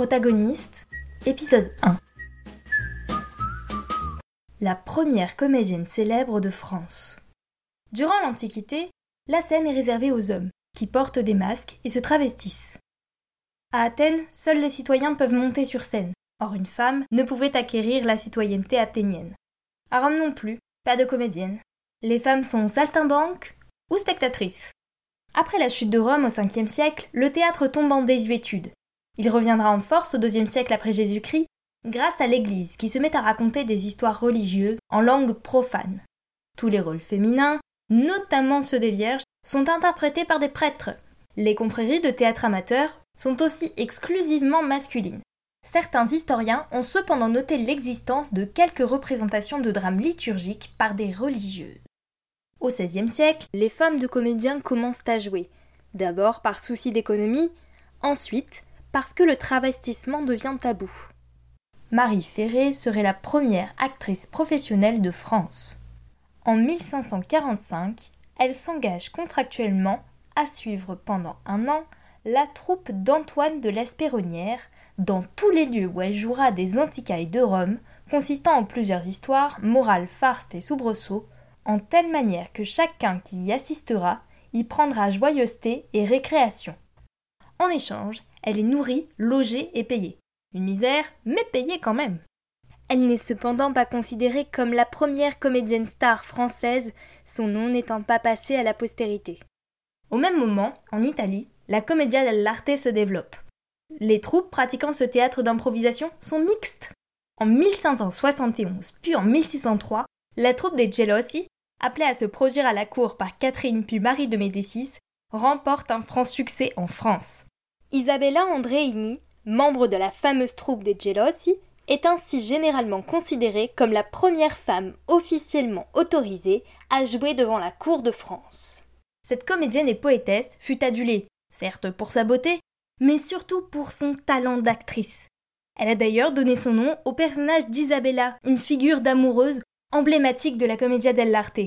Protagoniste, épisode 1. La première comédienne célèbre de France. Durant l'Antiquité, la scène est réservée aux hommes, qui portent des masques et se travestissent. À Athènes, seuls les citoyens peuvent monter sur scène, or une femme ne pouvait acquérir la citoyenneté athénienne. À Rome non plus, pas de comédienne. Les femmes sont saltimbanques ou spectatrices. Après la chute de Rome au Ve siècle, le théâtre tombe en désuétude. Il reviendra en force au IIe siècle après Jésus-Christ grâce à l'Église qui se met à raconter des histoires religieuses en langue profane. Tous les rôles féminins, notamment ceux des vierges, sont interprétés par des prêtres. Les confréries de théâtre amateur sont aussi exclusivement masculines. Certains historiens ont cependant noté l'existence de quelques représentations de drames liturgiques par des religieuses. Au XVIe siècle, les femmes de comédiens commencent à jouer, d'abord par souci d'économie, ensuite parce que le travestissement devient tabou. Marie Ferré serait la première actrice professionnelle de France. En 1545, elle s'engage contractuellement à suivre pendant un an la troupe d'Antoine de l'Espéronnière dans tous les lieux où elle jouera des anticailles de Rome, consistant en plusieurs histoires, morales, farces et soubresauts, en telle manière que chacun qui y assistera y prendra joyeuseté et récréation. En échange, elle est nourrie, logée et payée. Une misère, mais payée quand même. Elle n'est cependant pas considérée comme la première comédienne star française, son nom n'étant pas passé à la postérité. Au même moment, en Italie, la commedia dell'arte se développe. Les troupes pratiquant ce théâtre d'improvisation sont mixtes. En 1571 puis en 1603, la troupe des Gelossi appelée à se produire à la cour par Catherine puis Marie de Médicis, remporte un franc succès en France. Isabella Andreini, membre de la fameuse troupe des Gelossi, est ainsi généralement considérée comme la première femme officiellement autorisée à jouer devant la cour de France. Cette comédienne et poétesse fut adulée, certes pour sa beauté, mais surtout pour son talent d'actrice. Elle a d'ailleurs donné son nom au personnage d'Isabella, une figure d'amoureuse emblématique de la Commedia dell'arte.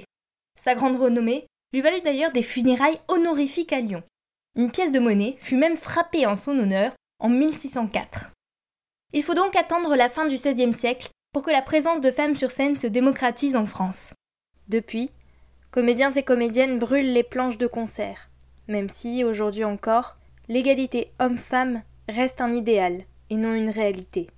Sa grande renommée lui valut d'ailleurs des funérailles honorifiques à Lyon. Une pièce de monnaie fut même frappée en son honneur en 1604. Il faut donc attendre la fin du XVIe siècle pour que la présence de femmes sur scène se démocratise en France. Depuis, comédiens et comédiennes brûlent les planches de concert, même si, aujourd'hui encore, l'égalité homme-femme reste un idéal et non une réalité.